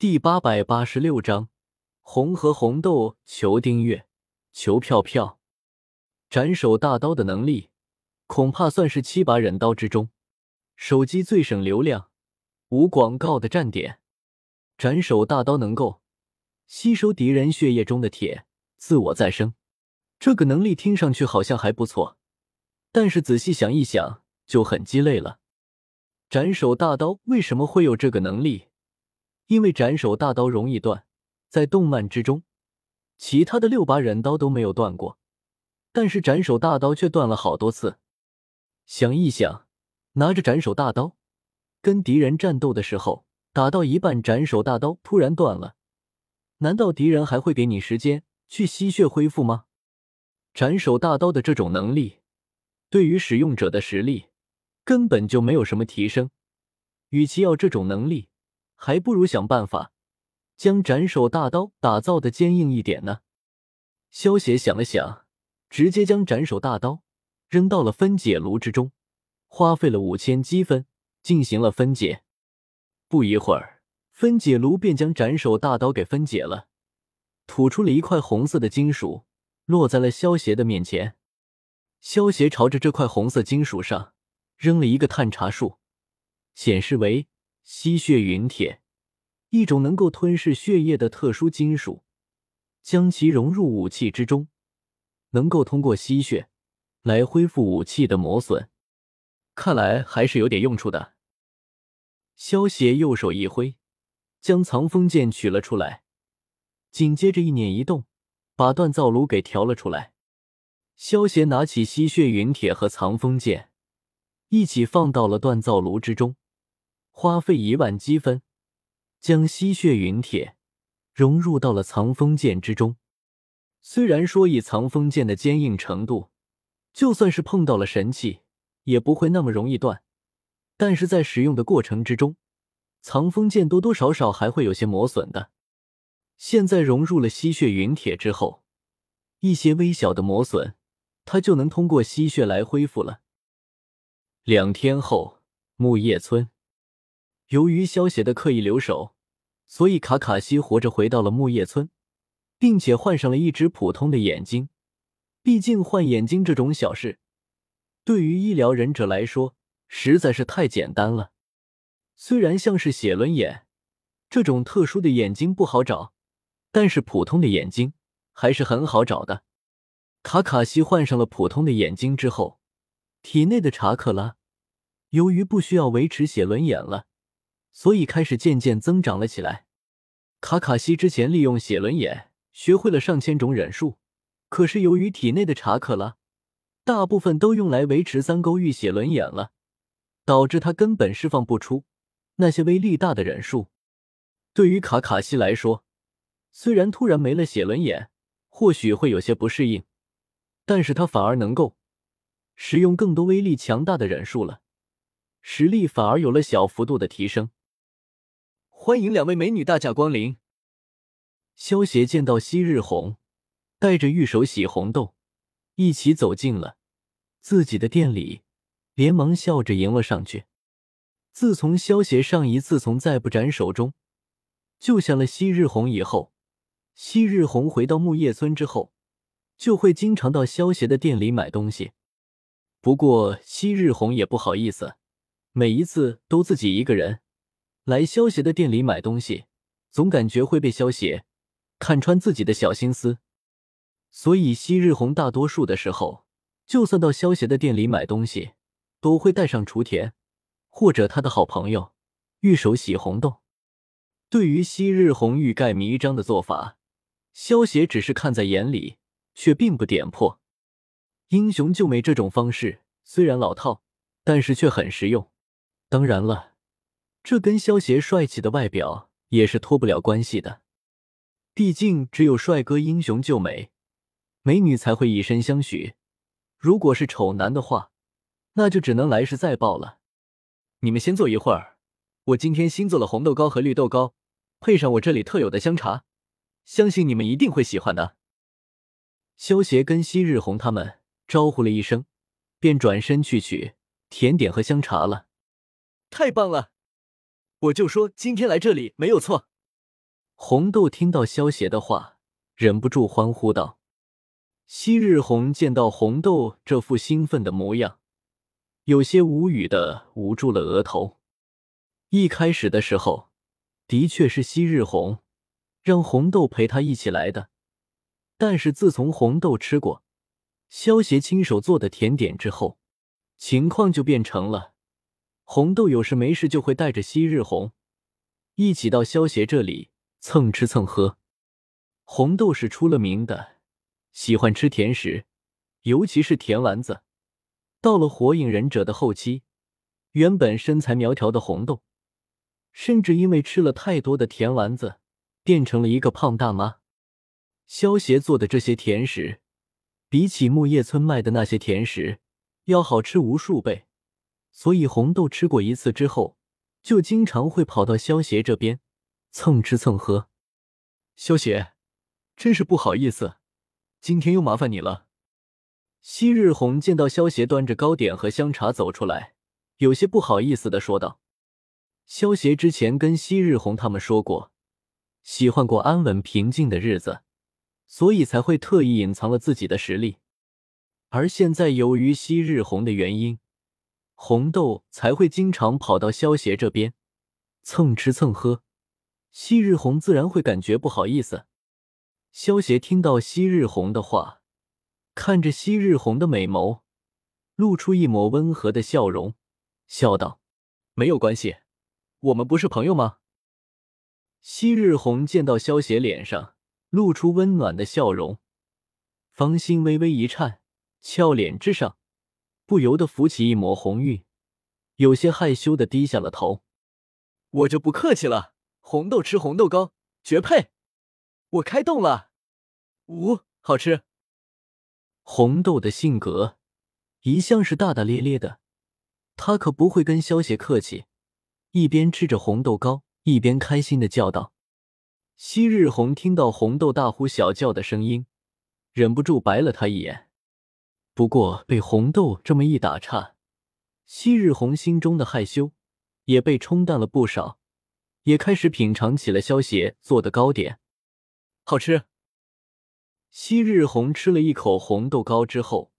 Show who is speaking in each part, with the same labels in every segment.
Speaker 1: 第八百八十六章红和红豆，求订阅，求票票。斩首大刀的能力，恐怕算是七把忍刀之中手机最省流量、无广告的站点。斩首大刀能够吸收敌人血液中的铁，自我再生。这个能力听上去好像还不错，但是仔细想一想，就很鸡肋了。斩首大刀为什么会有这个能力？因为斩首大刀容易断，在动漫之中，其他的六把忍刀都没有断过。但是斩首大刀却断了好多次。想一想，拿着斩首大刀跟敌人战斗的时候，打到一半，斩首大刀突然断了，难道敌人还会给你时间去吸血恢复吗？斩首大刀的这种能力，对于使用者的实力根本就没有什么提升。与其要这种能力，还不如想办法将斩首大刀打造的坚硬一点呢。萧协想了想。直接将斩首大刀扔到了分解炉之中，花费了五千积分进行了分解。不一会儿，分解炉便将斩首大刀给分解了，吐出了一块红色的金属，落在了萧协的面前。萧协朝着这块红色金属上扔了一个探查术，显示为吸血陨铁，一种能够吞噬血液的特殊金属，将其融入武器之中。能够通过吸血来恢复武器的磨损，看来还是有点用处的。萧协右手一挥，将藏锋剑取了出来，紧接着一捻一动，把锻造炉给调了出来。萧协拿起吸血陨铁和藏锋剑，一起放到了锻造炉之中，花费一万积分，将吸血陨铁融入到了藏锋剑之中。虽然说以藏锋剑的坚硬程度，就算是碰到了神器，也不会那么容易断，但是在使用的过程之中，藏锋剑多多少少还会有些磨损的。现在融入了吸血陨铁之后，一些微小的磨损，它就能通过吸血来恢复了。两天后，木叶村，由于萧协的刻意留守，所以卡卡西活着回到了木叶村。并且换上了一只普通的眼睛，毕竟换眼睛这种小事，对于医疗忍者来说实在是太简单了。虽然像是写轮眼这种特殊的眼睛不好找，但是普通的眼睛还是很好找的。卡卡西换上了普通的眼睛之后，体内的查克拉由于不需要维持写轮眼了，所以开始渐渐增长了起来。卡卡西之前利用写轮眼。学会了上千种忍术，可是由于体内的查克拉大部分都用来维持三勾玉写轮眼了，导致他根本释放不出那些威力大的忍术。对于卡卡西来说，虽然突然没了写轮眼，或许会有些不适应，但是他反而能够使用更多威力强大的忍术了，实力反而有了小幅度的提升。欢迎两位美女大驾光临。萧协见到昔日红带着玉手洗红豆一起走进了自己的店里，连忙笑着迎了上去。自从萧协上一次从再不斩手中救下了昔日红以后，昔日红回到木叶村之后，就会经常到萧协的店里买东西。不过昔日红也不好意思，每一次都自己一个人来萧协的店里买东西，总感觉会被萧协。看穿自己的小心思，所以昔日红大多数的时候，就算到萧协的店里买东西，都会带上雏田或者他的好朋友玉手洗红豆。对于昔日红欲盖弥彰的做法，萧协只是看在眼里，却并不点破。英雄救美这种方式虽然老套，但是却很实用。当然了，这跟萧协帅气的外表也是脱不了关系的。毕竟，只有帅哥英雄救美，美女才会以身相许。如果是丑男的话，那就只能来世再报了。你们先坐一会儿，我今天新做了红豆糕和绿豆糕，配上我这里特有的香茶，相信你们一定会喜欢的。萧协跟昔日红他们招呼了一声，便转身去取甜点和香茶了。太棒了！我就说今天来这里没有错。红豆听到萧邪的话，忍不住欢呼道：“昔日红见到红豆这副兴奋的模样，有些无语的捂住了额头。一开始的时候，的确是昔日红让红豆陪他一起来的，但是自从红豆吃过萧邪亲手做的甜点之后，情况就变成了红豆有事没事就会带着昔日红一起到萧邪这里。”蹭吃蹭喝，红豆是出了名的，喜欢吃甜食，尤其是甜丸子。到了火影忍者的后期，原本身材苗条的红豆，甚至因为吃了太多的甜丸子，变成了一个胖大妈。萧协做的这些甜食，比起木叶村卖的那些甜食要好吃无数倍，所以红豆吃过一次之后，就经常会跑到萧协这边。蹭吃蹭喝，萧邪，真是不好意思，今天又麻烦你了。昔日红见到萧邪端着糕点和香茶走出来，有些不好意思的说道：“萧邪之前跟昔日红他们说过，喜欢过安稳平静的日子，所以才会特意隐藏了自己的实力。而现在由于昔日红的原因，红豆才会经常跑到萧邪这边蹭吃蹭喝。”昔日红自然会感觉不好意思。萧协听到昔日红的话，看着昔日红的美眸，露出一抹温和的笑容，笑道：“没有关系，我们不是朋友吗？”昔日红见到萧协脸上露出温暖的笑容，芳心微微一颤，俏脸之上不由得浮起一抹红晕，有些害羞的低下了头。我就不客气了。红豆吃红豆糕，绝配！我开动了，呜，好吃。红豆的性格一向是大大咧咧的，他可不会跟萧邪客气。一边吃着红豆糕，一边开心的叫道：“昔日红！”听到红豆大呼小叫的声音，忍不住白了他一眼。不过被红豆这么一打岔，昔日红心中的害羞也被冲淡了不少。也开始品尝起了萧邪做的糕点，好吃。昔日红吃了一口红豆糕之后，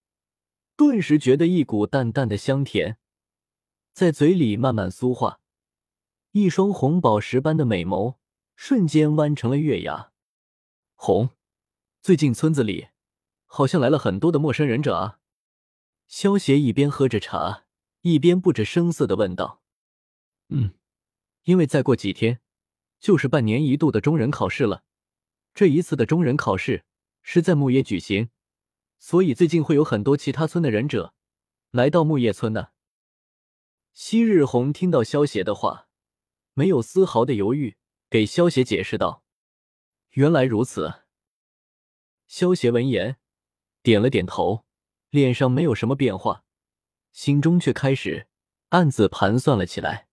Speaker 1: 顿时觉得一股淡淡的香甜在嘴里慢慢酥化，一双红宝石般的美眸瞬间弯成了月牙。红，最近村子里好像来了很多的陌生忍者啊！萧邪一边喝着茶，一边不着声色的问道：“嗯。”因为再过几天就是半年一度的中忍考试了，这一次的中忍考试是在木叶举行，所以最近会有很多其他村的忍者来到木叶村的。昔日红听到萧邪的话，没有丝毫的犹豫，给萧邪解释道：“原来如此。”萧邪闻言点了点头，脸上没有什么变化，心中却开始暗自盘算了起来。